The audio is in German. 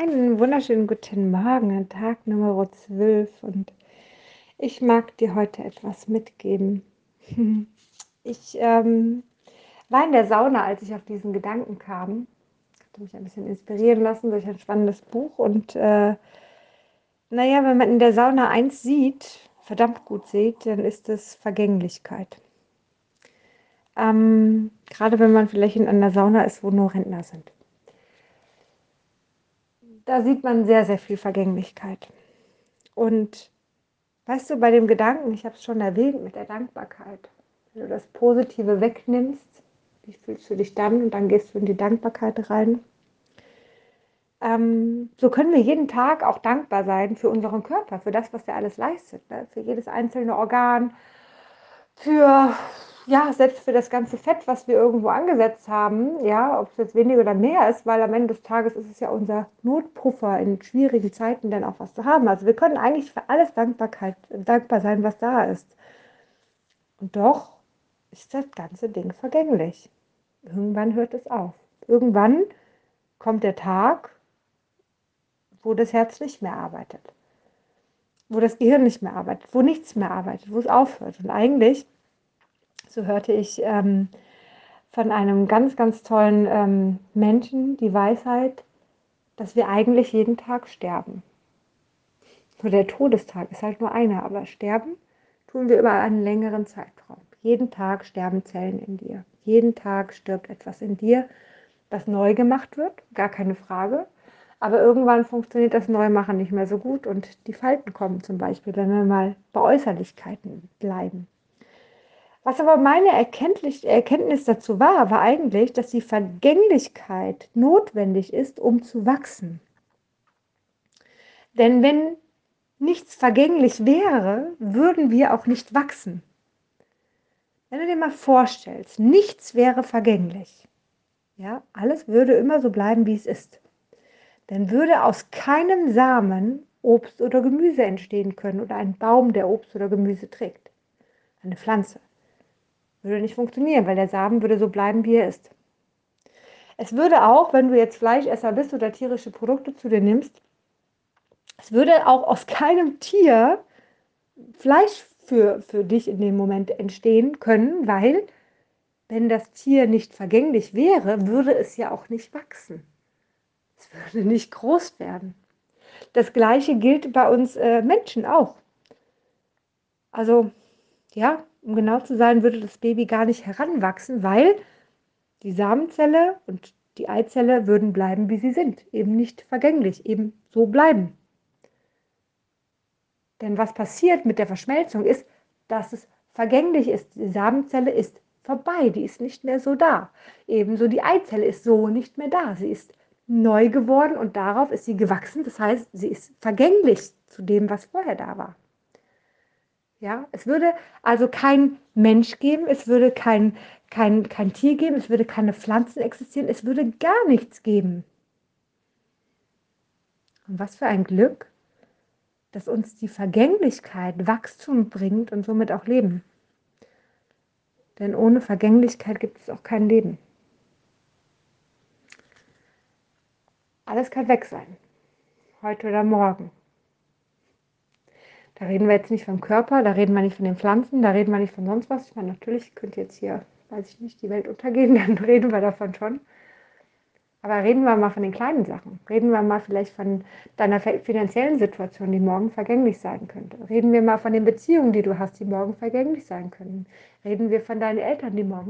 Einen wunderschönen guten Morgen, Tag Nummer 12 und ich mag dir heute etwas mitgeben. Ich ähm, war in der Sauna, als ich auf diesen Gedanken kam. Ich hatte mich ein bisschen inspirieren lassen durch ein spannendes Buch und äh, naja, wenn man in der Sauna eins sieht, verdammt gut sieht, dann ist es Vergänglichkeit. Ähm, gerade wenn man vielleicht in einer Sauna ist, wo nur Rentner sind da sieht man sehr, sehr viel Vergänglichkeit. Und weißt du, bei dem Gedanken, ich habe es schon erwähnt mit der Dankbarkeit, wenn du das Positive wegnimmst, wie fühlst du dich dann? Und dann gehst du in die Dankbarkeit rein. Ähm, so können wir jeden Tag auch dankbar sein für unseren Körper, für das, was er alles leistet, ne? für jedes einzelne Organ, für ja, selbst für das ganze Fett, was wir irgendwo angesetzt haben, ja, ob es jetzt weniger oder mehr ist, weil am Ende des Tages ist es ja unser Notpuffer in schwierigen Zeiten dann auch was zu haben. Also wir können eigentlich für alles Dankbarkeit, dankbar sein, was da ist. Und doch ist das ganze Ding vergänglich. Irgendwann hört es auf. Irgendwann kommt der Tag, wo das Herz nicht mehr arbeitet, wo das Gehirn nicht mehr arbeitet, wo nichts mehr arbeitet, wo es aufhört. Und eigentlich so hörte ich ähm, von einem ganz, ganz tollen ähm, Menschen die Weisheit, dass wir eigentlich jeden Tag sterben. Nur der Todestag ist halt nur einer, aber sterben tun wir über einen längeren Zeitraum. Jeden Tag sterben Zellen in dir. Jeden Tag stirbt etwas in dir, was neu gemacht wird, gar keine Frage. Aber irgendwann funktioniert das Neumachen nicht mehr so gut und die Falten kommen zum Beispiel, wenn wir mal bei Äußerlichkeiten bleiben. Was aber meine Erkenntnis dazu war, war eigentlich, dass die Vergänglichkeit notwendig ist, um zu wachsen. Denn wenn nichts vergänglich wäre, würden wir auch nicht wachsen. Wenn du dir mal vorstellst, nichts wäre vergänglich. Ja, alles würde immer so bleiben, wie es ist. Dann würde aus keinem Samen Obst oder Gemüse entstehen können oder ein Baum, der Obst oder Gemüse trägt. Eine Pflanze. Würde nicht funktionieren, weil der Samen würde so bleiben, wie er ist. Es würde auch, wenn du jetzt Fleischesser bist oder tierische Produkte zu dir nimmst, es würde auch aus keinem Tier Fleisch für, für dich in dem Moment entstehen können, weil wenn das Tier nicht vergänglich wäre, würde es ja auch nicht wachsen. Es würde nicht groß werden. Das gleiche gilt bei uns äh, Menschen auch. Also, ja, um genau zu sein, würde das Baby gar nicht heranwachsen, weil die Samenzelle und die Eizelle würden bleiben, wie sie sind, eben nicht vergänglich, eben so bleiben. Denn was passiert mit der Verschmelzung ist, dass es vergänglich ist. Die Samenzelle ist vorbei, die ist nicht mehr so da. Ebenso die Eizelle ist so nicht mehr da. Sie ist neu geworden und darauf ist sie gewachsen. Das heißt, sie ist vergänglich zu dem, was vorher da war. Ja, es würde also kein Mensch geben, es würde kein, kein, kein Tier geben, es würde keine Pflanzen existieren, es würde gar nichts geben. Und was für ein Glück, dass uns die Vergänglichkeit Wachstum bringt und somit auch Leben. Denn ohne Vergänglichkeit gibt es auch kein Leben. Alles kann weg sein, heute oder morgen. Da reden wir jetzt nicht vom Körper, da reden wir nicht von den Pflanzen, da reden wir nicht von sonst was. Ich meine, natürlich könnte jetzt hier, weiß ich nicht, die Welt untergehen, dann reden wir davon schon. Aber reden wir mal von den kleinen Sachen. Reden wir mal vielleicht von deiner finanziellen Situation, die morgen vergänglich sein könnte. Reden wir mal von den Beziehungen, die du hast, die morgen vergänglich sein können. Reden wir von deinen Eltern, die morgen